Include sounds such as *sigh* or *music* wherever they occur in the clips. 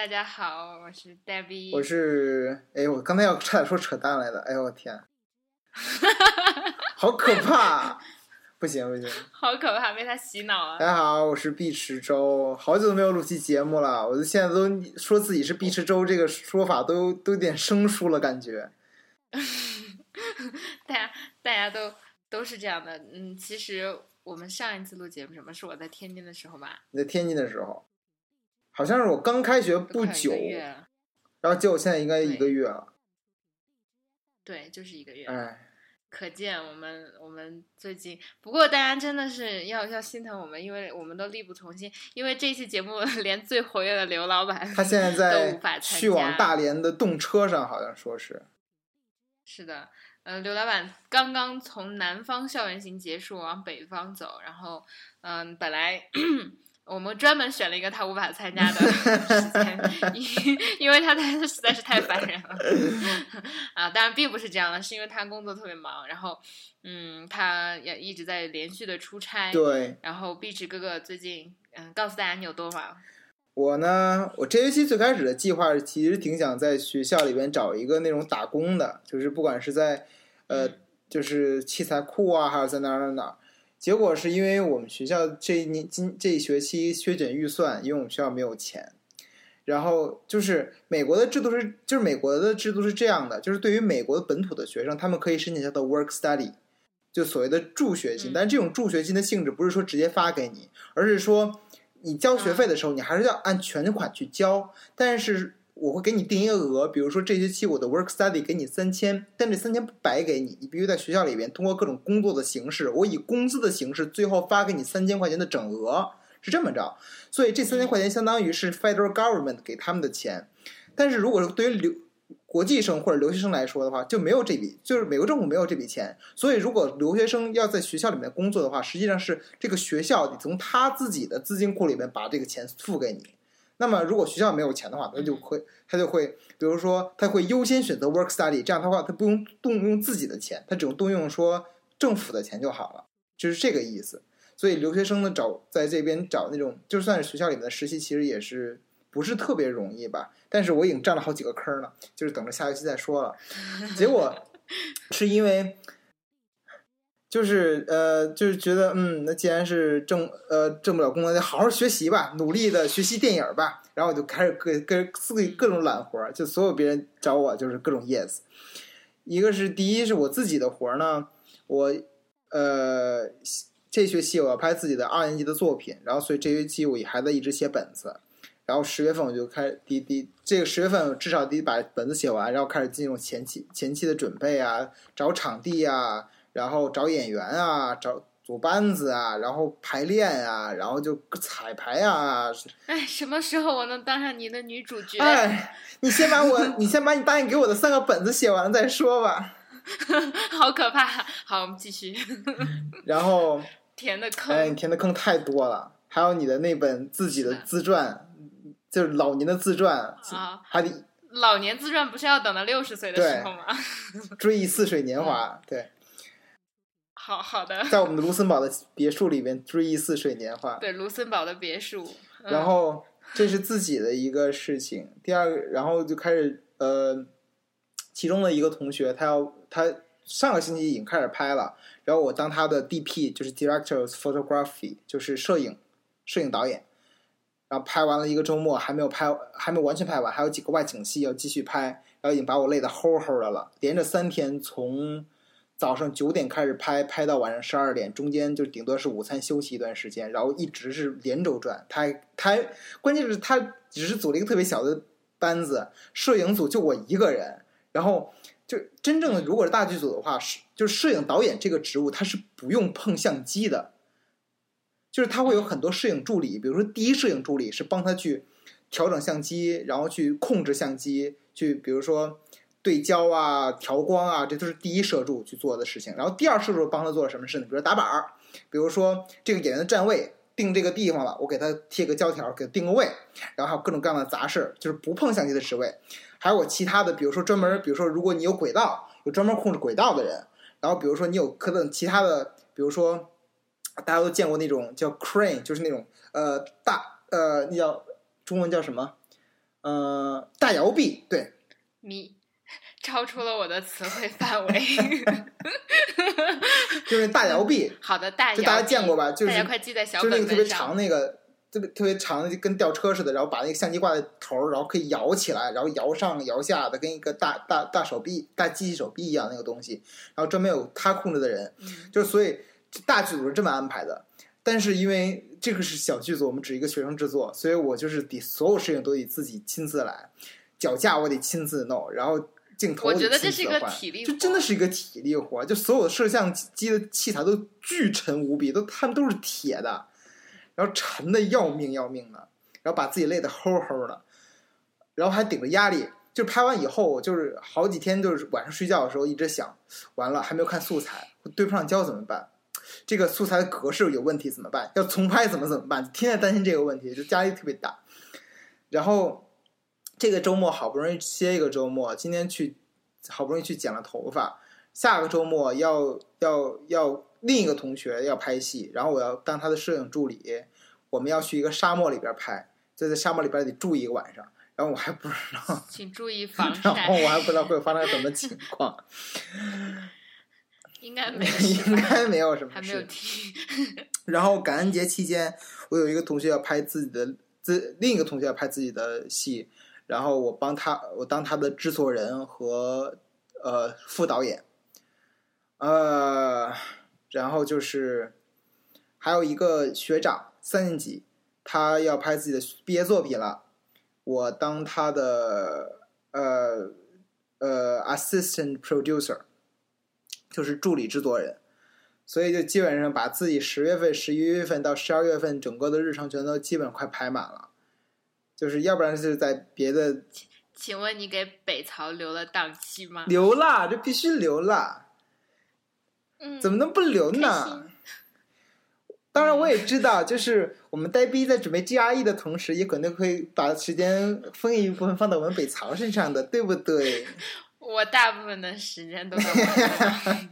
大家好，我是 Debbie，我是哎，我刚才要差点说扯淡来的，哎呦我天，*laughs* 好可怕！不行不行，*laughs* 好可怕，被他洗脑了。大家好，我是毕池周，好久都没有录期节目了，我现在都说自己是毕池周这个说法都都有点生疏了，感觉。*laughs* 大家大家都都是这样的，嗯，其实我们上一次录节目什么是我在天津的时候吧？你在天津的时候，好像是我刚开学不久，然后结果现在应该一个月了。对，就是一个月。哎。可见我们我们最近，不过大家真的是要要心疼我们，因为我们都力不从心。因为这期节目 *laughs* 连最活跃的刘老板，他现在在去往大连的动车上，好像说是。是的，呃，刘老板刚刚从南方校园行结束，往北方走，然后，嗯，本来。我们专门选了一个他无法参加的时间，因因为他他实在是太烦人了 *laughs* 啊！当然并不是这样的，是因为他工作特别忙，然后嗯，他也一直在连续的出差。对。然后碧池哥哥最近嗯，告诉大家你有多忙。我呢，我这学期最开始的计划其实挺想在学校里边找一个那种打工的，就是不管是在呃，就是器材库啊，还是在哪哪哪。结果是因为我们学校这一年今这一学期削减预算，因为我们学校没有钱。然后就是美国的制度是，就是美国的制度是这样的，就是对于美国的本土的学生，他们可以申请叫做 work study，就所谓的助学金。但这种助学金的性质不是说直接发给你，而是说你交学费的时候，你还是要按全款去交，但是。我会给你定一个额，比如说这学期我的 work study 给你三千，但这三千不白给你，你必须在学校里边通过各种工作的形式，我以工资的形式最后发给你三千块钱的整额，是这么着。所以这三千块钱相当于是 federal government 给他们的钱，但是如果是对于留国际生或者留学生来说的话，就没有这笔，就是美国政府没有这笔钱，所以如果留学生要在学校里面工作的话，实际上是这个学校得从他自己的资金库里面把这个钱付给你。那么，如果学校没有钱的话，他就会他就会，比如说，他会优先选择 work study，这样的话，他不用动用自己的钱，他只用动用说政府的钱就好了，就是这个意思。所以，留学生呢找在这边找那种，就算是学校里面的实习，其实也是不是特别容易吧？但是我已经占了好几个坑了，就是等着下学期再说了。结果 *laughs* 是因为。就是呃，就是觉得嗯，那既然是挣呃挣不了工资，就好好学习吧，努力的学习电影吧。然后我就开始各各各各种揽活儿，就所有别人找我就是各种 yes。一个是第一是我自己的活儿呢，我呃这学期我要拍自己的二年级的作品，然后所以这学期我还在一直写本子。然后十月份我就开第第这个十月份至少得把本子写完，然后开始进入前期前期的准备啊，找场地啊。然后找演员啊，找组班子啊，然后排练啊，然后就彩排啊。*laughs* 哎，什么时候我能当上你的女主角？哎，你先把我，你先把你答应给我的三个本子写完了再说吧。*laughs* 好可怕！好，我们继续。然后 *laughs* 填的坑，哎，你填的坑太多了。还有你的那本自己的自传，就是老年的自传啊，还得老年自传不是要等到六十岁的时候吗？追忆似水年华，对。好好的，在我们的卢森堡的别墅里面追忆似水年华。对，卢森堡的别墅。然后这是自己的一个事情。第二个，然后就开始呃，其中的一个同学，他要他上个星期已经开始拍了，然后我当他的 DP，就是 Director of Photography，就是摄影摄影导演。然后拍完了一个周末，还没有拍，还没有完全拍完，还有几个外景戏要继续拍，然后已经把我累得齁齁的了，连着三天从。早上九点开始拍，拍到晚上十二点，中间就顶多是午餐休息一段时间，然后一直是连轴转。他他关键是他只是组了一个特别小的班子，摄影组就我一个人。然后就真正的如果是大剧组的话，是就是摄影导演这个职务他是不用碰相机的，就是他会有很多摄影助理，比如说第一摄影助理是帮他去调整相机，然后去控制相机，去比如说。对焦啊，调光啊，这都是第一摄助去做的事情。然后第二摄助帮他做了什么事呢？比如打板儿，比如说这个演员的站位定这个地方了，我给他贴个胶条，给他定个位。然后还有各种各样的杂事，就是不碰相机的职位。还有我其他的，比如说专门，比如说如果你有轨道，有专门控制轨道的人。然后比如说你有可能其他的，比如说大家都见过那种叫 crane，就是那种呃大呃，那叫中文叫什么？呃，大摇臂，对，咪超出了我的词汇范围。*laughs* 就是大摇臂，*laughs* 好的，大摇臂，就大家见过吧？就是大家快记在小就是那个特别本本上。长那个。特别特别长的，就跟吊车似的，然后把那个相机挂在头儿，然后可以摇起来，然后摇上摇下的，跟一个大大大手臂、大机器手臂一样那个东西。然后专门有他控制的人，嗯就是所以大剧组是这么安排的。但是因为这个是小剧组，我们只一个学生制作，所以我就是得所有事情都得自己亲自来，脚架我得亲自弄，然后镜头我得觉得这是一个体力活真的是一个体力活，就所有的摄像机的器材都巨沉无比，都他们都是铁的，然后沉的要命要命的，然后把自己累得齁齁的，然后还顶着压力。就拍完以后，就是好几天，就是晚上睡觉的时候一直想，完了还没有看素材，对不上焦怎么办？这个素材的格式有问题怎么办？要重拍怎么怎么办？天天担心这个问题，就压力特别大。然后这个周末好不容易歇一个周末，今天去好不容易去剪了头发，下个周末要要要另一个同学要拍戏，然后我要当他的摄影助理，我们要去一个沙漠里边拍，就在沙漠里边得住一个晚上，然后我还不知道，*laughs* 请注意防然后晒，我还不知道会发生什么情况，应该没 *laughs* 事应该没有什么还没有事。听。然后感恩节期间，我有一个同学要拍自己的自另一个同学要拍自己的戏，然后我帮他，我当他的制作人和呃副导演，呃，然后就是还有一个学长三年级，他要拍自己的毕业作品了，我当他的呃呃 assistant producer，就是助理制作人。所以就基本上把自己十月份、十一月份到十二月份整个的日程全都基本快排满了，就是要不然就是在别的请问你给北曹留了档期吗？留了，这必须留了，嗯，怎么能不留呢？当然我也知道，就是我们呆逼在准备 GRE 的同时，也可能会把时间分一部分放到我们北曹身上的，对不对？*laughs* 我大部分的时间都在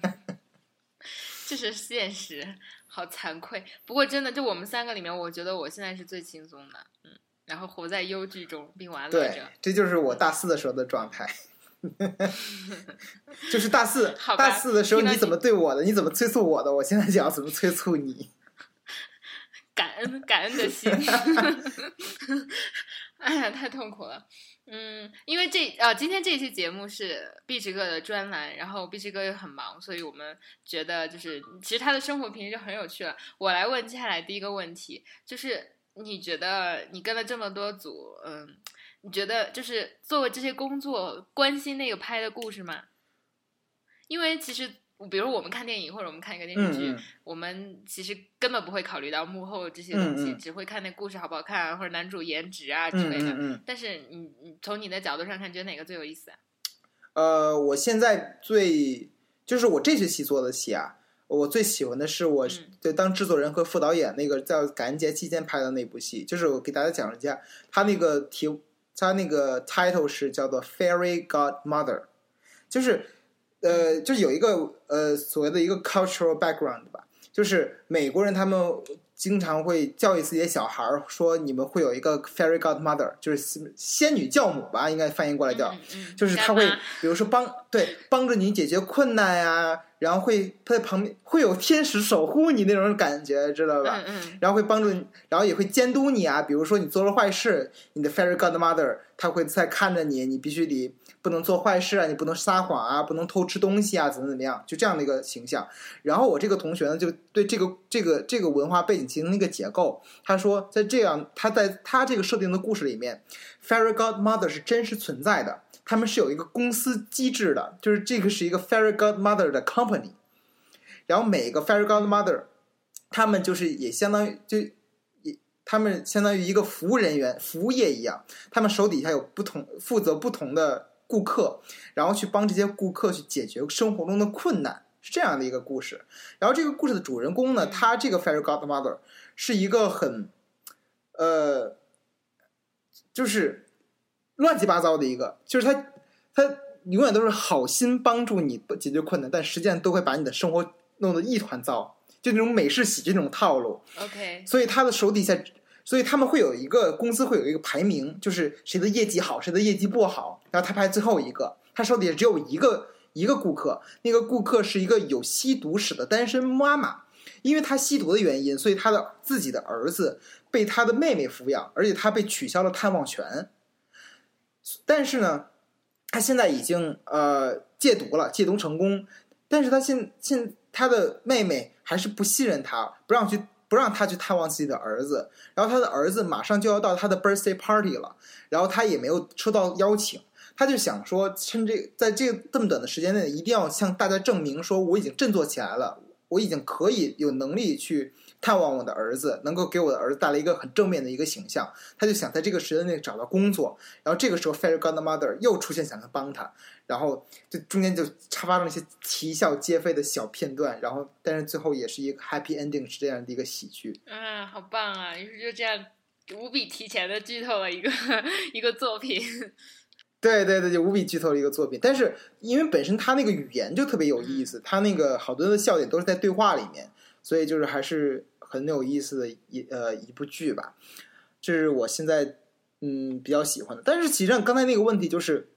这 *laughs* 是现实，好惭愧。不过真的，就我们三个里面，我觉得我现在是最轻松的，嗯，然后活在忧惧中并玩乐对着。，这就是我大四的时候的状态。*laughs* 就是大四大四的时候你怎么对我的，你怎么催促我的，我现在想要怎么催促你。*laughs* 感恩感恩的心。*laughs* 哎呀，太痛苦了。嗯，因为这呃，今天这一期节目是毕志哥的专栏，然后毕志哥又很忙，所以我们觉得就是其实他的生活平时就很有趣了。我来问接下来第一个问题，就是你觉得你跟了这么多组，嗯，你觉得就是做这些工作，关心那个拍的故事吗？因为其实。比如我们看电影或者我们看一个电视剧，我们其实根本不会考虑到幕后这些东西，只会看那故事好不好看啊，或者男主颜值啊之嗯类的。嗯嗯。但是你你从你的角度上看，觉得哪个最有意思啊？呃，我现在最就是我这学期做的戏啊，我最喜欢的是我嗯就当制作人和副导演那个在感恩节期间拍的那部戏，就是我给大家讲一下，他那个题，他那个 title 是叫做 Fairy Godmother，就是呃，就是有一个呃所谓的一个 cultural background 吧，就是美国人他们经常会教育自己的小孩儿说，你们会有一个 fairy godmother，就是仙女教母吧，应该翻译过来叫。就是他会，比如说帮对帮助你解决困难呀、然后会他在旁边会有天使守护你那种感觉，知道吧？嗯嗯然后会帮助你，然后也会监督你啊。比如说你做了坏事，你的 fairy godmother 他会在看着你，你必须得不能做坏事啊，你不能撒谎啊，不能偷吃东西啊，怎么怎么样，就这样的一个形象。然后我这个同学呢，就对这个这个这个文化背景进行了一个结构。他说，在这样他在他这个设定的故事里面，fairy godmother 是真实存在的。他们是有一个公司机制的，就是这个是一个 fairy godmother 的 company，然后每个 fairy godmother，他们就是也相当于就也他们相当于一个服务人员、服务业一样，他们手底下有不同负责不同的顾客，然后去帮这些顾客去解决生活中的困难，是这样的一个故事。然后这个故事的主人公呢，嗯。他这个 fairy godmother 是一个很呃，就是乱七八糟的一个，就是他他永远都是好心帮助你解决困难，但实际上都会把你的生活弄得一团糟，就那种美式喜剧那种套路。，OK，所以他的手底下所以他们会有一个公司会有一个排名，就是谁的业绩好，谁的业绩不好，然后他排最后一个，他手底下只有一个一个顾客，那个顾客是一个有吸毒史的单身妈妈，因为他吸毒的原因，所以他的自己的儿子被他的妹妹抚养，而且他被取消了探望权。但是呢，他现在已经呃戒毒了，戒毒成功，但是他现现他的妹妹还是不信任他，不让去不让他去探望自己的儿子。然后他的儿子马上就要到他的 birthday party 了，然后他也没有收到邀请，他就想说，趁这在这这么短的时间内，一定要向大家证明说我已经振作起来了，我已经可以有能力去探望我的儿子，能够给我的儿子带来一个很正面的一个形象。他就想在这个时间内找到工作，然后这个时候 Fairy Godmother 又出现，想要帮他，然后就中间就插发生了一些啼笑皆非的小片段，然后但是最后也是一个 happy ending，是这样的一个喜剧。啊，好棒啊！于是就这样无比提前的剧透了一个 *laughs* 一个作品。对对对，就无比剧透的一个作品，但是因为本身他那个语言就特别有意思，他那个好多的笑点都是在对话里面，所以就是还是很有意思的一呃一部剧吧。这是我现在嗯比较喜欢的。但是实际上刚才那个问题就是，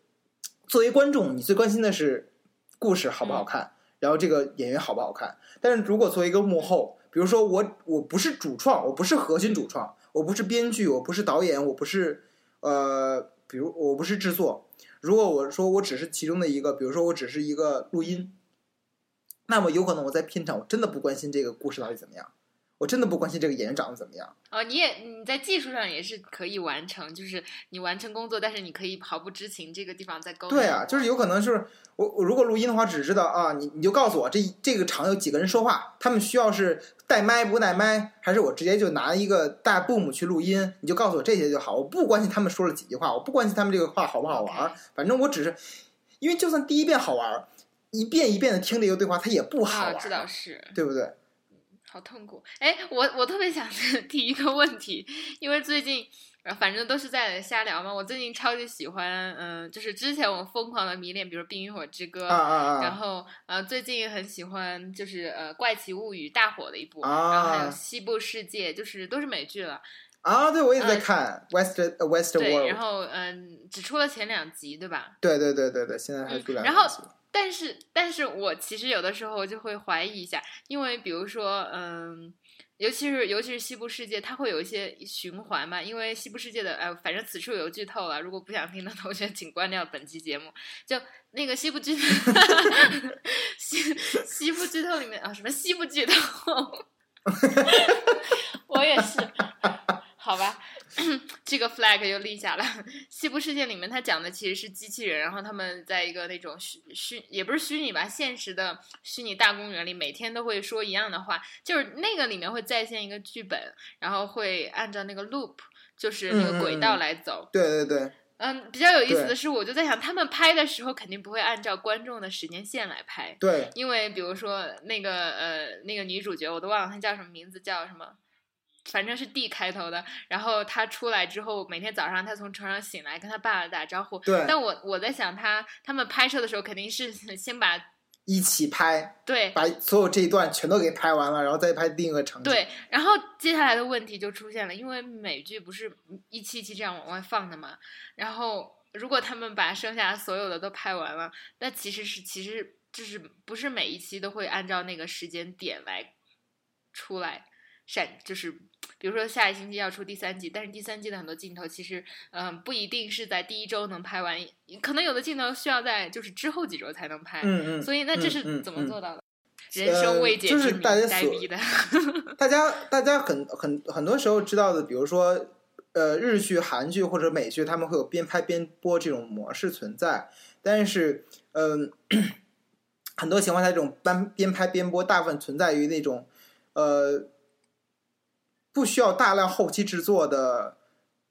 作为观众，你最关心的是故事好不好看，然后这个演员好不好看。但是如果作为一个幕后，比如说我我不是主创，我不是核心主创，我不是编剧，我不是导演，我不是呃。比如我不是制作，如果我说我只是其中的一个，比如说我只是一个录音，那么有可能我在片场我真的不关心这个故事到底怎么样，我真的不关心这个演员长得怎么样。哦，你也你在技术上也是可以完成，就是你完成工作，但是你可以毫不知情这个地方在沟通。对啊，就是有可能是我我如果录音的话，只知道啊，你你就告诉我这这个场有几个人说话，他们需要是带麦不带麦，还是我直接就拿一个大 boom 去录音，你就告诉我这些就好，我不关心他们说了几句话，我不关心他们这个话好不好玩，反正我只是因为就算第一遍好玩，一遍一遍的听这个对话，它也不好玩，啊，这倒是。对不对？好痛苦！哎，我我特别想 *laughs* 提一个问题，因为最近呃反正都是在瞎聊嘛。我最近超级喜欢，嗯、就是之前我疯狂的迷恋，比如《冰与火之歌》啊啊啊！然后呃最近很喜欢就是呃《怪奇物语》大火的一部，啊然后还有《西部世界》，就是都是美剧了。啊，对，我也在看 West 呃 West 对，然 World，后嗯、只出了前两集，对吧？对对对对对，现在还嗯出两然后集但是，但是我其实有的时候就会怀疑一下，因为比如说，嗯，尤其是尤其是西部世界，它会有一些循环嘛。因为西部世界的，呃，反正此处有剧透了，如果不想听的同学请关掉本期节目。就那个西部剧，*laughs* 西西部剧透里面啊，什么西部剧透，*laughs* 我也是，好吧。*coughs* 这个 flag 又立下了。西部世界里面，他讲的其实是机器人，然后他们在一个那种虚虚也不是虚拟吧，现实的虚拟大公园里，每天都会说一样的话，就是那个里面会再现一个剧本，然后会按照那个 loop，就是那个轨道来走。对对对，嗯，比较有意思的是，我就在想，他们拍的时候肯定不会按照观众的时间线来拍，对，因为比如说那个呃那个女主角，我都忘了她叫什么名字，叫什么。反正是 D 开头的，然后他出来之后，每天早上他从床上醒来，跟他爸爸打招呼。对但我我在想他，他们拍摄的时候肯定是先把一起拍，对把所有这一段全都给拍完了，然后再拍另一个场景。对，然后接下来的问题就出现了，因为美剧不是一期一期这样往外放的嘛，然后如果他们把剩下所有的都拍完了，那其实是其实就是不是每一期都会按照那个时间点来出来闪，就是比如说下一星期要出第三季，但是第三季的很多镜头其实嗯、不一定是在第一周能拍完，可能有的镜头需要在就是之后几周才能拍，嗯嗯，所以那这嗯是怎么做到的？人生未解就是之谜，*laughs* 大家所呆逼的。大家大家很很很多时候知道的，比如说呃日剧、韩剧或者美剧，他们会有边拍边播这种模式存在，但是嗯、很多情况下这种边边拍边播，大部分存在于那种呃不需要大量后期制作的，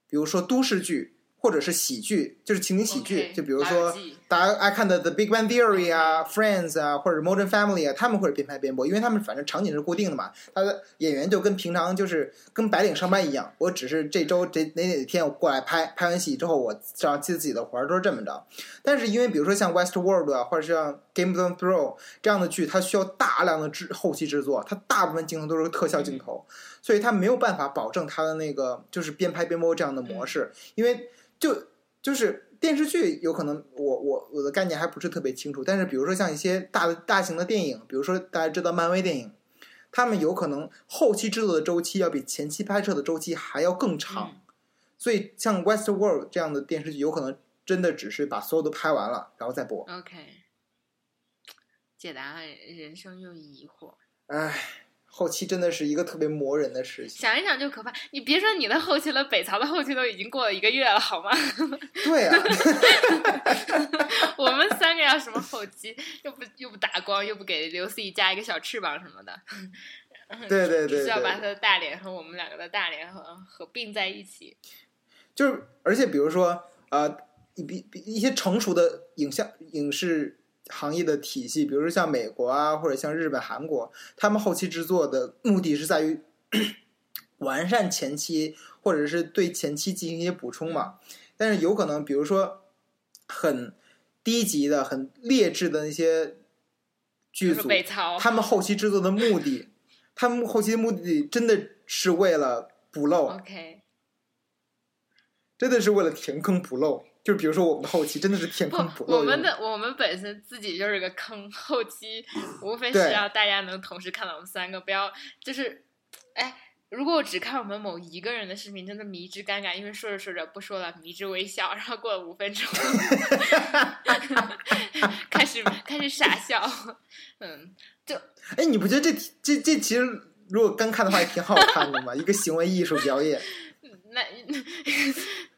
比如说都市剧或者是喜剧，就是情景喜剧就比如说记大家爱看的《The Big Bang Theory》啊，《Friends》啊，或者《Modern Family》啊，他们会边拍边播，因为他们反正场景是固定的嘛。他的演员就跟平常就是跟白领上班一样，我只是这周这哪哪天我过来拍，拍完戏之后我上接自己的活儿，都是这么着。但是因为比如说像《Westworld》啊，或者像《Game of Thrones》这样的剧，它需要大量的制后期制作，它大部分镜头都是特效镜头，所以它没有办法保证它的那个就是边拍边播这样的模式，因为就就是。电视剧有可能我我我的概念还不是特别清楚，但是比如说像一些大的大型的电影，比如说大家知道漫威电影，他们有可能后期制作的周期要比前期拍摄的周期还要更长，所以像《Westworld》这样的电视剧，有可能真的只是把所有都拍完了，然后再播。OK，解答了人生又一疑惑。唉，后期真的是一个特别磨人的事情。想一想就可怕。你别说你的后期了，北曹的后期都已经过了一个月了，好吗？*laughs* 对啊，*laughs* 我们三个要什么后期？又不又不打光，又不给刘思怡加一个小翅膀什么的。对 *laughs* 对对只是要把他的大脸和我们两个的大脸合合并在一起。就是而且比如说呃，一比比一些成熟的影像影视行业的体系，比如说像美国啊，或者像日本、韩国，他们后期制作的目的是在于 *coughs* 完善前期，或者是对前期进行一些补充嘛。但是有可能，比如说很低级的、很劣质的那些剧组他们后期制作的目的，他们后期的目的真的是为了补漏，OK，真的是为了填坑补漏。就比如说我们的后期真的是填不坑我们的我们本身自己就是个坑，后期无非是对要大家能同时看到我们三个，不要就是，哎。如果我只看我们某一个人的视频，真的迷之尴尬，因为说着说着不说了，迷之微笑，然后过了五分钟，*laughs* 开始开始傻笑，嗯，就哎，你不觉得这这这其实如果单看的话也挺好看的吗？一个行为艺术表演。那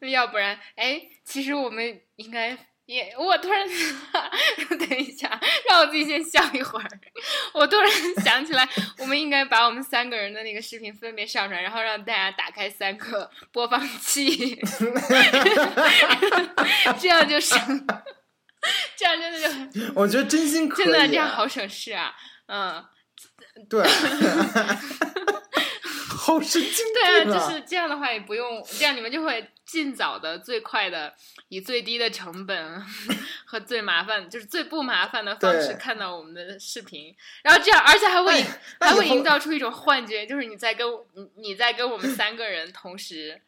那 *laughs* 要不然，哎，其实我们应该也，我突然 *laughs* 等一下，让我自己先笑一会儿。我突然想起来，我们应该把我们三个人的那个视频分别上传，然后让大家打开三个播放器，*laughs* 这样就省，这样真的就我觉得真心可以、真啊，的这样好省事啊，嗯。对，好神经对啊！就是这样的话也不用，这样你们就会尽早的、最快的，以最低的成本 *laughs* 和最麻烦，就是最不麻烦的方式看到我们的视频，然后这样，而且还会还会营造出一种幻觉，就是你在跟你你在跟我们三个人同时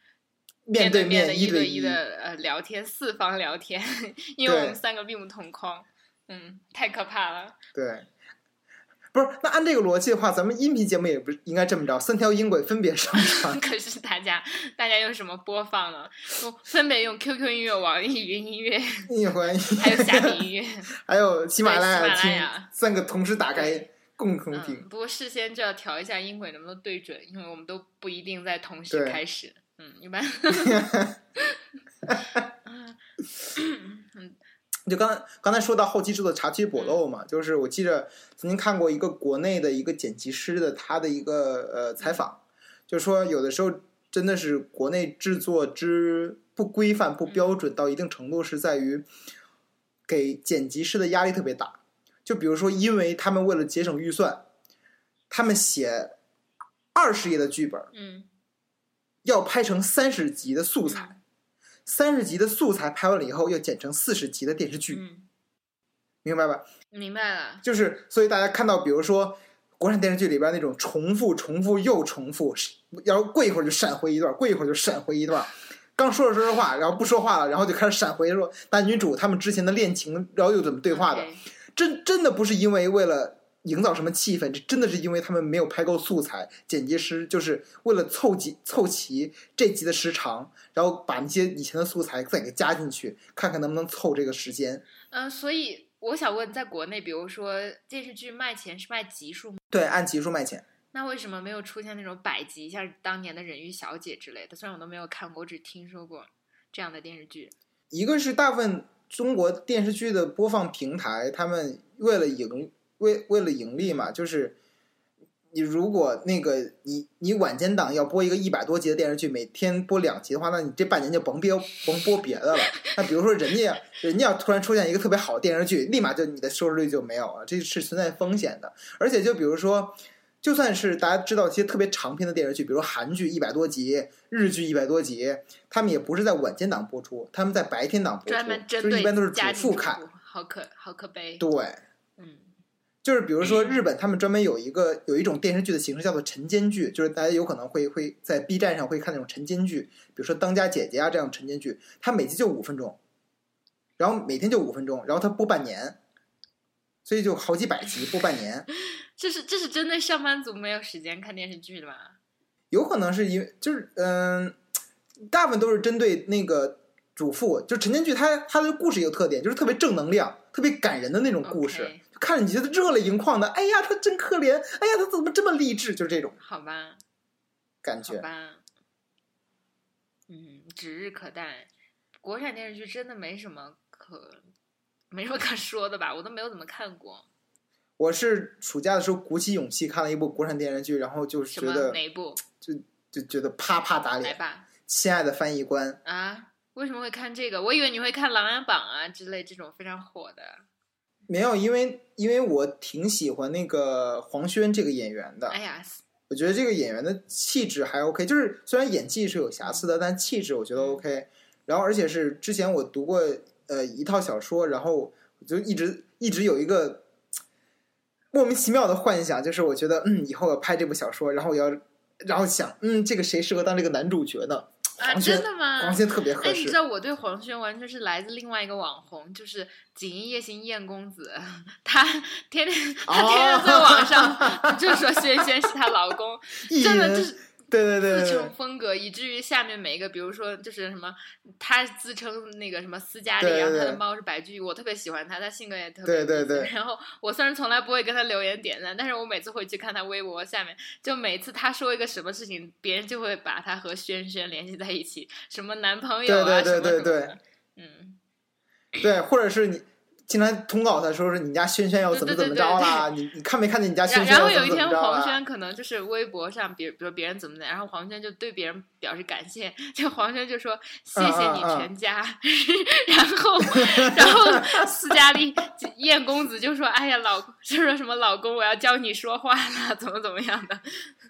面对面的一对一的呃聊天，四方聊天，*laughs* 因为我们三个并不同框，嗯，太可怕了。对。不是，那按这个逻辑的话，咱们音频节目也不应该这么着，三条音轨分别上传。*laughs* 可是大家大家用什么播放呢？我分别用 QQ 音乐、网易云音乐，一回，还有虾米音乐。*laughs* 还有喜马拉雅听，三个同时打开共同听。嗯，不过事先就要调一下音轨能不能对准，因为我们都不一定在同时开始。嗯，一般。*laughs* *coughs* 就刚刚才说到后期制作查缺补漏嘛，就是我记着曾经看过一个国内的一个剪辑师的他的一个呃采访，就说有的时候真的是国内制作之不规范、不标准到一定程度，是在于给剪辑师的压力特别大。就比如说，因为他们为了节省预算，他们写二十页的剧本，嗯。要拍成三十集的素材，三十集的素材拍完了以后，要剪成四十集的电视剧，嗯，明白吧？明白了。就是，所以大家看到，比如说国产电视剧里边那种重复、重复又重复，然后过一会儿就闪回一段，过一会儿就闪回一段，刚说着说着话，然后不说话了，然后就开始闪回说男女主他们之前的恋情，然后又怎么对话的。真真的不是因为为了营造什么气氛，这真的是因为他们没有拍够素材，剪辑师就是为了凑集凑齐这集的时长，然后把那些以前的素材再给加进去，看看能不能凑这个时间。嗯、所以我想问，在国内，比如说电视剧卖钱是卖集数吗？对，按集数卖钱。那为什么没有出现那种百集，像当年的《人鱼小姐》之类的？虽然我都没有看过，我只听说过这样的电视剧。一个是大部分中国电视剧的播放平台，他们为了盈为为了盈利嘛，就是你如果那个你你晚间档要播一个一百多集的电视剧，每天播两集的话，那你这半年就甭别甭播别的了。那比如说人家人家要突然出现一个特别好的电视剧，立马就你的收视率就没有了，这是存在风险的。而且就比如说，就算是大家知道一些特别长篇的电视剧，比如韩剧一百多集、日剧一百多集，他们也不是在晚间档播出，他们在白天档播出，专门针对就是一般都是主妇看。好可好可悲。对，嗯，就是比如说日本，他们专门有一个有一种电视剧的形式叫做晨间剧，就是大家有可能会会在 B 站上会看那种晨间剧，比如说《当家姐姐》啊这样晨间剧，它每集就五分钟，然后每天就五分钟，然后它播半年，所以就好几百集播半年，*laughs* 这是这是针对上班族没有时间看电视剧的吧？有可能是因为就是嗯、大部分都是针对那个主妇，就晨间剧它它的故事有特点，就是特别正能量、特别感人的那种故事看着你觉得热泪盈眶的，哎呀，他真可怜，哎呀，他怎么这么励志，就是这种好吧，感觉。好吧，嗯，指日可待。国产电视剧真的没什么可没什么可说的吧？我都没有怎么看过。我是暑假的时候鼓起勇气看了一部国产电视剧，然后就什么觉得哪一部？就就觉得啪啪打脸来脸。吧。亲爱的翻译官，啊，为什么会看这个？我以为你会看《琅琊榜》啊之类这种非常火的。没有，因为因为我挺喜欢那个黄轩这个演员的，哎呀，我觉得这个演员的气质还 OK，就是虽然演技是有瑕疵的，但气质我觉得 OK。然后而且是之前我读过呃一套小说，然后我就一直一直有一个莫名其妙的幻想，就是我觉得嗯以后要拍这部小说，然后我要然后想嗯这个谁适合当这个男主角呢？啊，真的吗？黄轩特别合哎，你知。道我对黄轩完全是来自另外一个网红，就是《锦衣夜行燕公子》，他天天他天天在网上 *laughs* 就说轩轩是她老公，*laughs* 真的就是对对对自称风格，以至于下面每一个，比如说就是什么，他自称那个什么斯嘉丽，然后他的猫是白居易，我特别喜欢他，他性格也特别对对对。然后我虽然从来不会跟他留言点赞，但是我每次会去看他微博下面，就每次他说一个什么事情，别人就会把他和轩轩联系在一起，什么男朋友啊，对对对什么什么对。的，嗯，对，或者是你经常通告他说是你家轩轩要怎么怎么着啦，你你看没看见你家轩轩然后有一天？黄轩可能就是微博上，比如比如别人怎么的，然后黄轩就对别人表示感谢，就黄轩就说谢谢你嗯嗯嗯全家，然后 *laughs* 然后斯嘉丽燕公子就说哎呀老就说什么老公我要教你说话了，怎么怎么样的。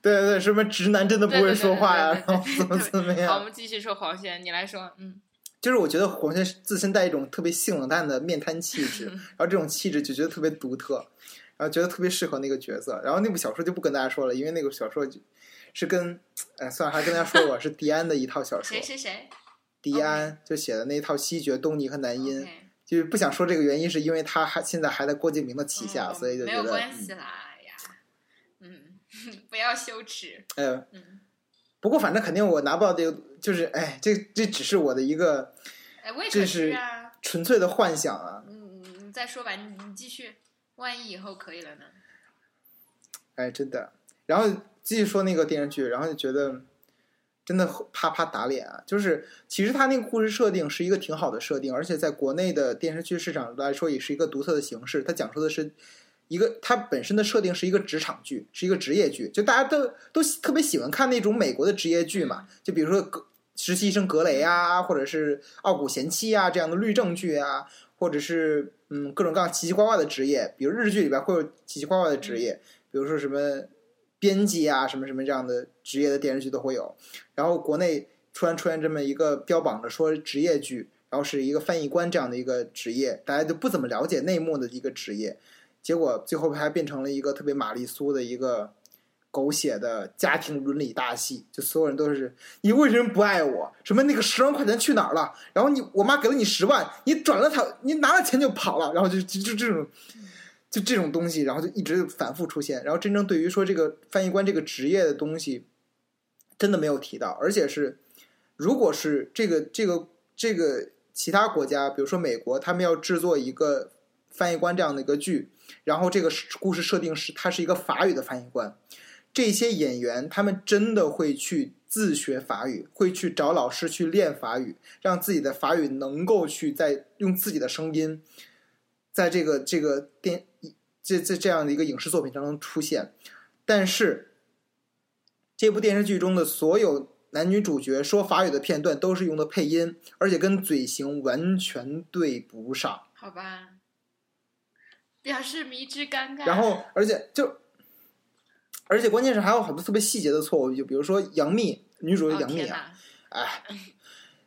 对对对，什么直男真的不会说话呀，然后怎么怎么好，我？们继续说黄轩，你来说，嗯，就是我觉得黄轩自身带一种特别性冷淡的面瘫气质，*laughs* 嗯然后这种气质就觉得特别独特，然后觉得特别适合那个角色。然后那部小说就不跟大家说了，因为那个小说就是跟，哎，算了，还跟大家说吧，是迪安的一套小说谁。谁谁？迪安就写的那一套西决、东尼和南音就是不想说这个原因，是因为他还现在还在郭敬明的旗下，嗯所以就没有觉得，嗯关系啦哎呀，嗯，*laughs* 不要羞耻，哎呦，嗯，不过反正肯定我拿不到这个，就是哎，这这只是我的一个哎，我也这是。纯粹的幻想啊。嗯，你再说吧，你你继续，万一以后可以了呢？哎，真的。然后继续说那个电视剧，然后就觉得真的啪啪打脸啊！就是其实他那个故事设定是一个挺好的设定，而且在国内的电视剧市场来说也是一个独特的形式。它讲述的是一个它本身的设定是一个职场剧，是一个职业剧，就大家都都特别喜欢看那种美国的职业剧嘛，就比如说格实习生格雷啊，或者是傲骨贤妻啊这样的律政剧啊，或者是嗯各种各样奇奇怪怪的职业，比如日剧里边会有奇奇怪怪的职业，比如说什么编辑啊，什么什么这样的职业的电视剧都会有。然后国内突然出现这么一个标榜着说职业剧，然后是一个翻译官这样的一个职业，大家都不怎么了解内幕的一个职业，结果最后还变成了一个特别玛丽苏的一个狗血的家庭伦理大戏，就所有人都是你为什么不爱我？什么那个十万块钱去哪儿了？然后你我妈给了你十万，你转了他，你拿了钱就跑了，然后就就就这种。就这种东西，然后就一直反复出现，然后真正对于说这个翻译官这个职业的东西，真的没有提到，而且是，如果是这个这个这个其他国家，比如说美国，他们要制作一个翻译官这样的一个剧，然后这个故事设定是他是一个法语的翻译官，这些演员他们真的会去自学法语，会去找老师去练法语，让自己的法语能够去在用自己的声音，在这个这个电这这这样的一个影视作品当中出现。但是这部电视剧中的所有男女主角说法语的片段都是用的配音，而且跟嘴型完全对不上。好吧，表示迷之尴尬。然后，而且就，而且关键是还有很多特别细节的错误，就比如说杨幂女主哦角杨幂啊，哪哎，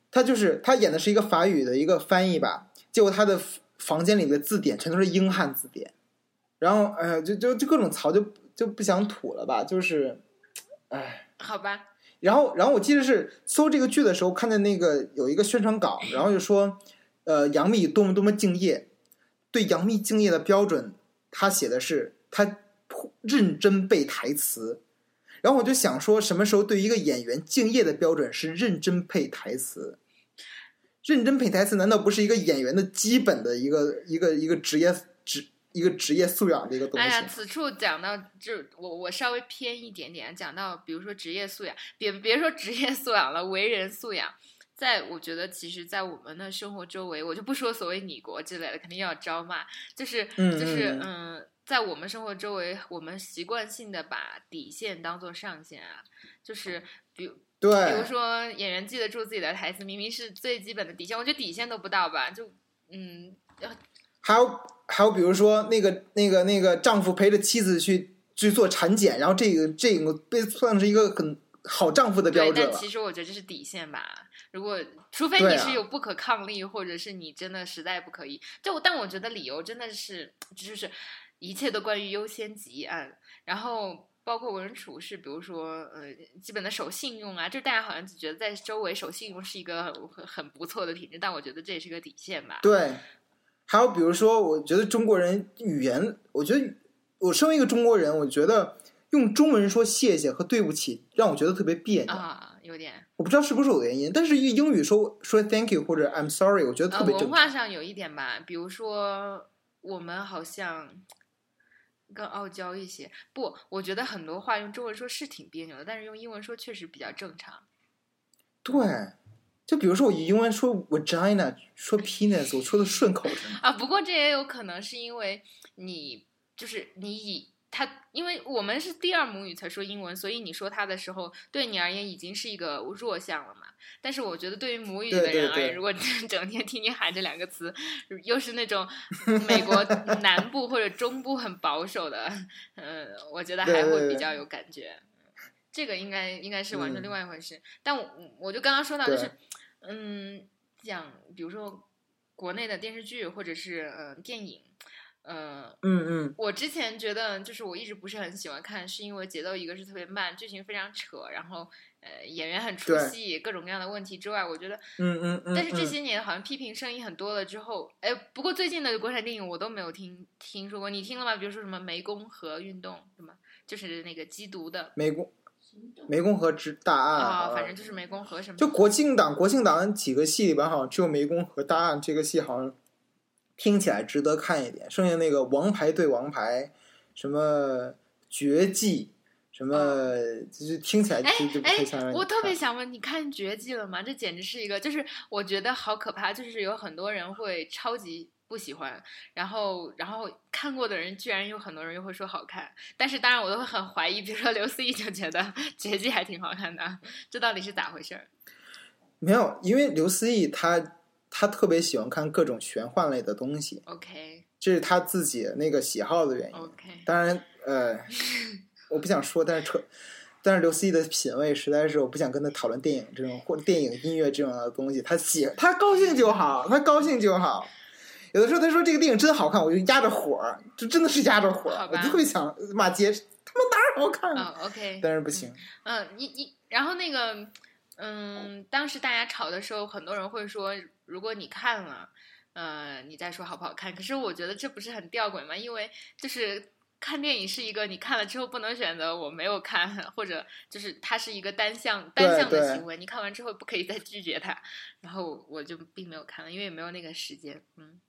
她就是她演的是一个法语的一个翻译吧，结果她的房间里的字典全都是英汉字典，然后哎呀，就就就各种槽就就不想吐了吧，就是，哎。好吧，然后，然后我记得是搜这个剧的时候，看见那个有一个宣传稿，然后就说，呃，杨幂多么多么敬业，对杨幂敬业的标准，他写的是他认真背台词。然后我就想说，什么时候对一个演员敬业的标准是认真背台词？认真背台词难道不是一个演员的基本的一个一个一个职业职一个职业素养的一个东西？哎呀，此处讲到就我我稍微偏一点点，讲到比如说职业素养，别别说职业素养了，为人素养，在我觉得其实，在我们的生活周围，我就不说所谓你国之类的，肯定要招骂，就是嗯就是嗯嗯。在我们生活周围，我们习惯性的把底线当做上限啊，就是比如对，比如说演员记得住自己的台词，明明是最基本的底线，我觉得底线都不到吧，就嗯，还有还有，比如说那个那个那个丈夫陪着妻子去去做产检，然后这个这个被算是一个很好丈夫的标，准了。但其实我觉得这是底线吧。如果除非你是有不可抗力，或者是你真的实在不可以，就但我觉得理由真的是就是一切都关于优先级啊，然后。包括为人处事，比如说，呃，基本的守信用啊，就大家好像只觉得在周围守信用是一个很很不错的品质，但我觉得这也是个底线吧。对，还有比如说，我觉得中国人语言，我觉得我身为一个中国人，我觉得用中文说谢谢和对不起，让我觉得特别别扭。啊，有点我不知道是不是我的原因，但是用英语说说 thank you 或者 I'm sorry，我觉得特别正常。化上有一点吧，比如说我们好像更傲娇一些。不，我觉得很多话用中文说是挺别扭的，但是用英文说确实比较正常。对，就比如说我英文说 vagina，说 penis，我说的顺口着呢。啊，不过这也有可能是因为你就是你以他，因为我们是第二母语才说英文，所以你说他的时候，对你而言已经是一个弱项了嘛。但是我觉得对于母语的人而言，对如果 *laughs* 整天听你喊这两个词，又是那种美国南部或者中部很保守的，嗯，我觉得还会比较有感觉。这个应该应该是完全另外一回事。但我我就刚刚说到，就是嗯，讲比如说国内的电视剧或者是呃电影，呃，嗯嗯，我之前觉得就是我一直不是很喜欢看，是因为节奏一个是特别慢，剧情非常扯，然后呃演员很出戏，各种各样的问题之外，我觉得，嗯嗯嗯，但是这嗯。些年好像批评声音很多了之后，哎，不过最近的国产电影我都没有听听说过，你听了吗？比如说什么湄公河运动，什么就是那个缉毒的湄公湄公河之大案啊、反正就是湄公河什么，就国庆档，国庆档几个戏里边好像只有湄公河大案这个戏好像听起来值得看一点，剩下那个王牌对王牌，什么绝技，什么就是听起来哎就就不太像让哎，我特别想问，你看绝技了吗？这简直是一个，就是我觉得好可怕，就是有很多人会超级不喜欢，然后然后看过的人居然有很多人又会说好看，但是当然我都会很怀疑，比如说刘思义就觉得 *laughs* 绝技还挺好看的，这到底是咋回事儿？没有，因为刘思义他他特别喜欢看各种玄幻类的东西，OK 这是他自己那个喜好的原因。OK，当然，呃，我不想说，但是扯，但是刘思义的品味实在是我不想跟他讨论电影这种或电影音乐这种的东西。他喜他高兴就好，他高兴就好。有的时候他说这个电影真好看，我就压着火儿，就真的是压着火我就特别想骂街，他妈哪儿好看啊？嗯 OK，但是不行，嗯，你你，然后那个，嗯，当时大家吵的时候，很多人会说，如果你看了，呃，你再说好不好看。可是我觉得这不是很吊诡吗？因为就是看电影是一个你看了之后不能选择我没有看，或者就是它是一个单向单向的行为，你看完之后不可以再拒绝它。然后我就并没有看了，因为也没有那个时间。嗯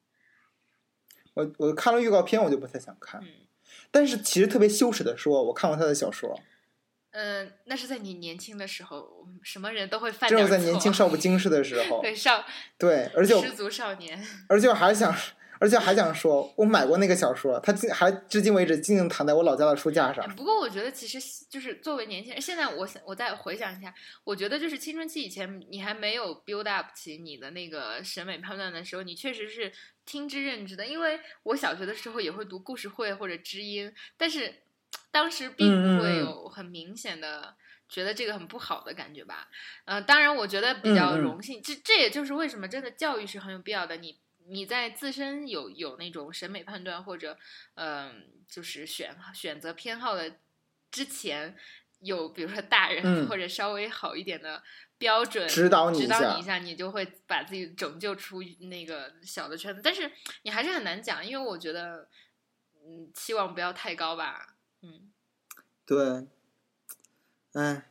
我我看了预告片，我就不太想看。嗯但是其实特别羞耻的说，我看过他的小说，嗯、那是在你年轻的时候，什么人都会犯只点错。有在年轻少不经事的时候，*laughs* 对少对，而且我失足少年。而且我还想，而且还想说，我买过那个小说，它竟还至今为止静静躺在我老家的书架上。不过我觉得，其实就是作为年轻人，现在我想我再回想一下，我觉得就是青春期以前，你还没有 build up 起你的那个审美判断的时候，你确实是听之任之的。因为我小学的时候也会读故事会或者知音，但是当时并不会有很明显的觉得这个很不好的感觉吧。呃，当然，我觉得比较荣幸，这这也就是为什么真的教育是很有必要的。你。你在自身有有那种审美判断或者，嗯，就是选选择偏好的之前，有比如说大人或者稍微好一点的标准指导你指导你一下，你就会把自己拯救出那个小的圈子。但是你还是很难讲，因为我觉得，嗯，期望不要太高吧。嗯，对，哎，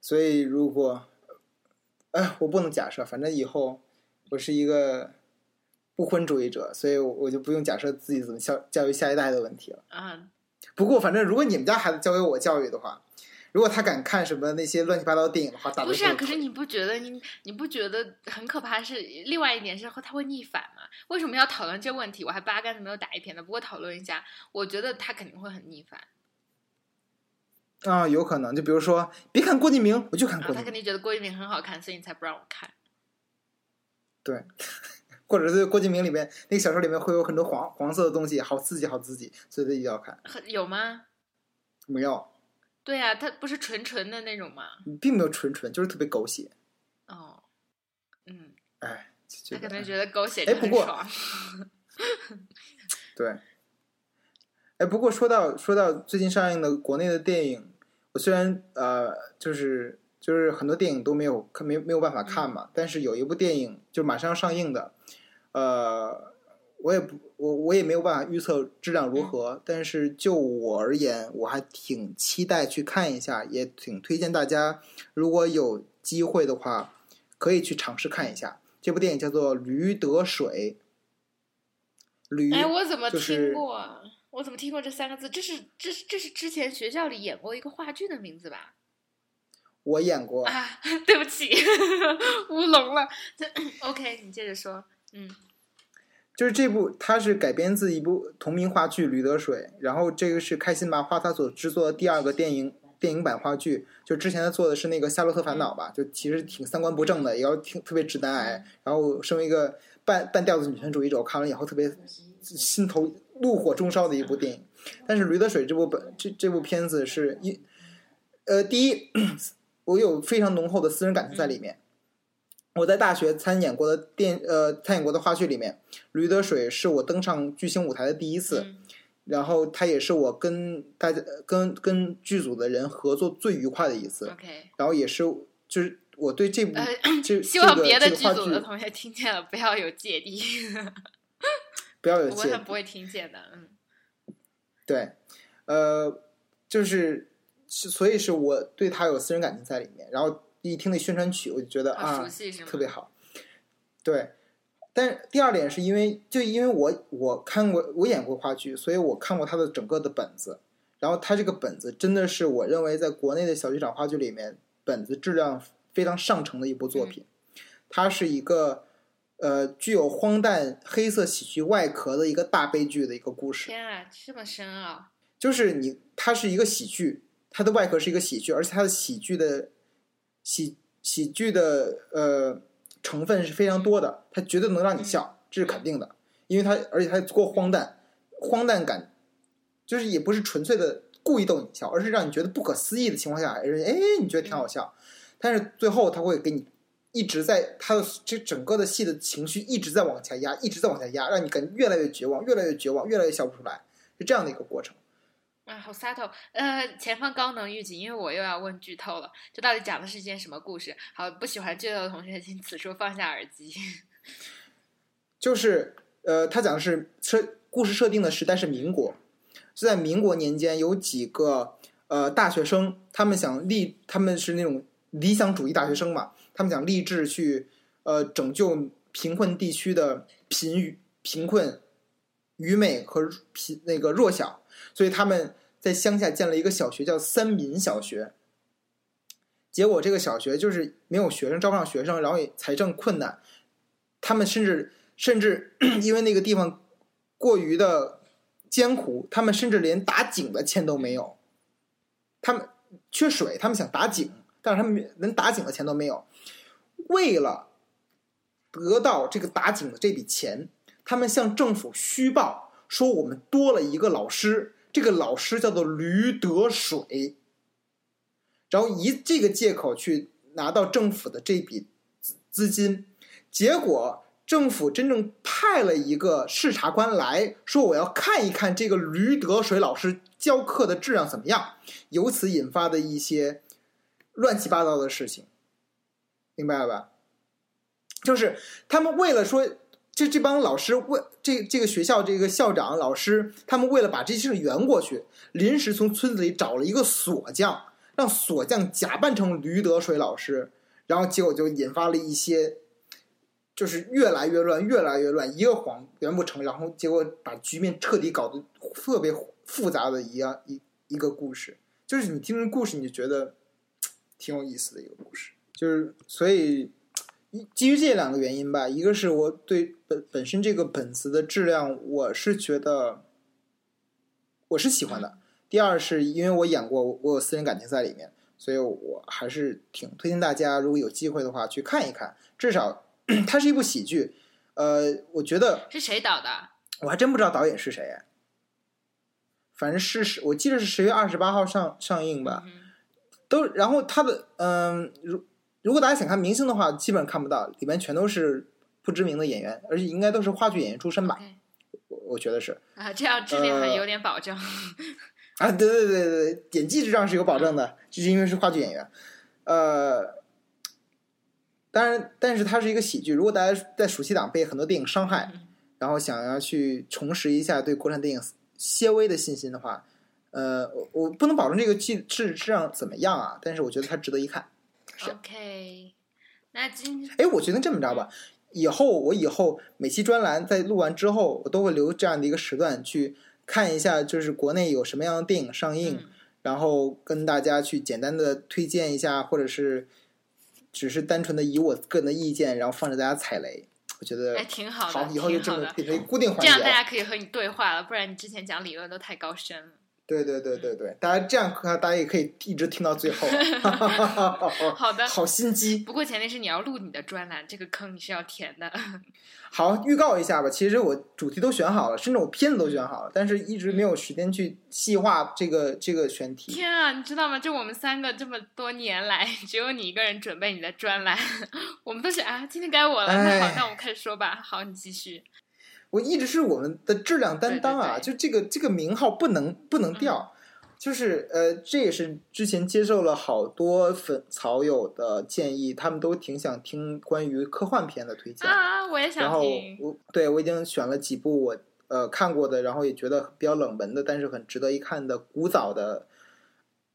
所以如果，哎，我不能假设，反正以后。我是一个不婚主义者，所以我就不用假设自己怎么教教育下一代的问题了。啊，不过反正如果你们家孩子交给我教育的话，如果他敢看什么那些乱七八糟的电影的话，不是啊？可是你不觉得你你不觉得很可怕？是另外一点是他会逆反吗？为什么要讨论这问题？我还八竿子没有打一片呢。不过讨论一下，我觉得他肯定会很逆反。啊，有可能。就比如说，别看郭敬明，我就看郭敬明。他肯定觉得郭敬明很好看，所以你才不让我看。对，*laughs* 或者是郭敬明里面那个小说里面会有很多黄黄色的东西，好刺激，好刺激，所以一定要看。有吗？没有。对呀，它不是纯纯的那种吗？并没有纯纯，就是特别狗血。哦，嗯，哎，他可能觉得狗血哎，不过，对，哎，不过说到说到最近上映的国内的电影，我虽然呃，就是。就是很多电影都没有看，没没有办法看嘛。但是有一部电影就马上要上映的，呃，我也不，我我也没有办法预测质量如何。但是就我而言，我还挺期待去看一下，也挺推荐大家，如果有机会的话，可以去尝试看一下。这部电影叫做《驴得水》。驴，哎，我怎么听过？我怎么听过这三个字？这是这是这是之前学校里演过一个话剧的名字吧？我演过啊，*laughs* 对不起，*laughs* 乌龙了。*coughs* OK，你接着说。嗯，就是这部，它是改编自一部同名话剧《驴得水》，然后这个是开心麻花他所制作的第二个电影电影版话剧。就之前他做的是那个《夏洛特烦恼》吧，就其实挺三观不正的，也要挺特别直男癌。然后身为一个半半吊子女权主义者，我看完以后特别心头怒火中烧的一部电影。但是《驴得水》这部本这这部片子是一呃第一。*clears throat* 我有非常浓厚的私人感情在里面。我在大学参演过的电呃参演过的话剧里面，《驴得水》是我登上巨星舞台的第一次，然后它也是我跟大家跟跟剧组的人合作最愉快的一次。OK，然后也是就是我对这部这 *laughs* 希望别的剧组的同学听见了不要有芥蒂，不要有芥蒂，*laughs* 不会听见的。嗯，对，呃，就是。是，所以是我对他有私人感情在里面。然后一听那宣传曲，我就觉得啊，特别好。对，但第二点是因为，就因为我我看过我演过话剧，所以我看过他的整个的本子。然后他这个本子真的是我认为在国内的小剧场话剧里面本子质量非常上乘的一部作品。它是一个呃具有荒诞黑色喜剧外壳的一个大悲剧的一个故事。天啊，这么深啊！就是你，它是一个喜剧。它的外壳是一个喜剧，而且它的喜剧的喜喜剧的呃成分是非常多的，它绝对能让你笑，这是肯定的，因为它而且它足够荒诞，荒诞感就是也不是纯粹的故意逗你笑，而是让你觉得不可思议的情况下，哎，你觉得挺好笑，但是最后他会给你一直在他的这整个的戏的情绪一直在往下压，一直在往下压，让你感觉越来越绝望，越来越绝望，越来越笑不出来，是这样的一个过程。啊，好洒脱！呃，前方高能预警，因为我又要问剧透了，这到底讲的是一件什么故事？好，不喜欢剧透的同学，请此处放下耳机。*laughs* 就是，呃，他讲的是设故事设定的时代是民国，是在民国年间，有几个呃大学生，他们想立，他们是那种理想主义大学生嘛，他们想立志去呃拯救贫困地区的贫、贫困、愚昧和贫那个弱小。所以他们在乡下建了一个小学，叫三民小学。结果这个小学就是没有学生，招不上学生，然后也财政困难。他们甚至甚至 *clears throat* 因为那个地方过于的艰苦，他们甚至连打井的钱都没有。他们缺水，他们想打井，但是他们连打井的钱都没有。为了得到这个打井的这笔钱，他们向政府虚报说我们多了一个老师，这个老师叫做驴得水，然后以这个借口去拿到政府的这笔资资金，结果政府真正派了一个视察官来说，我要看一看这个驴得水老师教课的质量怎么样，由此引发的一些乱七八糟的事情，明白了吧？就是他们为了说，这这帮老师为这这个学校这个校长老师，他们为了把这些事圆过去，临时从村子里找了一个锁匠，让锁匠假扮成驴得水老师，然后结果就引发了一些，就是越来越乱，越来越乱，一个谎圆不成，然后结果把局面彻底搞得特别复杂的一样一一个故事，就是你听这故事，你就觉得 *tsk* 挺有意思的一个故事，就是所以。基于这两个原因吧，一个是我对本本身这个本子的质量，我是觉得我是喜欢的。第二是因为我演过，我有私人感情在里面，所以我还是挺推荐大家，如果有机会的话去看一看。至少 *clears throat* 它是一部喜剧，呃，我觉得是谁导的？我还真不知道导演是谁，反正是十，我记得是十月二十八号上上映吧。都然后他的嗯如。如果大家想看明星的话，基本上看不到，里面全都是不知名的演员，而且应该都是话剧演员出身吧？我我觉得是啊，这样质量还有点保证 *laughs* 啊！对对对对，演技质量是有保证的，就是因为是话剧演员。呃，当然，但是它是一个喜剧。如果大家在暑期档被很多电影伤害，然后想要去重拾一下对国产电影些微的信心的话，呃，我我不能保证这个质质质量怎么样啊，但是我觉得它值得一看。OK，那今哎，我觉得这么着吧，以后我以后每期专栏在录完之后，我都会留这样的一个时段去看一下，就是国内有什么样的电影上映，然后跟大家去简单的推荐一下，或者是只是单纯的以我个人的意见，然后放着大家踩雷。我觉得还挺好的，好，以后就这么变成固定环节，这样大家可以和你对话了，不然你之前讲理论都太高深了。对对对对对，大家这样看，大家也可以一直听到最后。*laughs* 好的，好心机。不过前提是你要录你的专栏，这个坑你是要填的。*laughs* 好，预告一下吧。其实我主题都选好了，甚至我片子都选好了，但是一直没有时间去细化这个这个选题。天啊，你知道吗？就我们三个这么多年来，*laughs* 只有你一个人准备你的专栏，我们都是啊，今天该我了。那好，那我们开始说吧。好，你继续。我一直是我们的质量担当啊，就这个这个名号不能不能掉，就是呃，这也是之前接受了好多粉草友的建议，他们都挺想听关于科幻片的推荐啊，我也想听。然后我对我已经选了几部我呃看过的，然后也觉得比较冷门的，但是很值得一看的古早的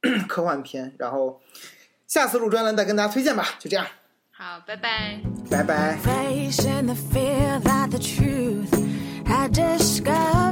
*clears throat* 科幻片，然后下次录专栏再跟大家推荐吧，就这样。好，拜拜。拜拜。I discovered.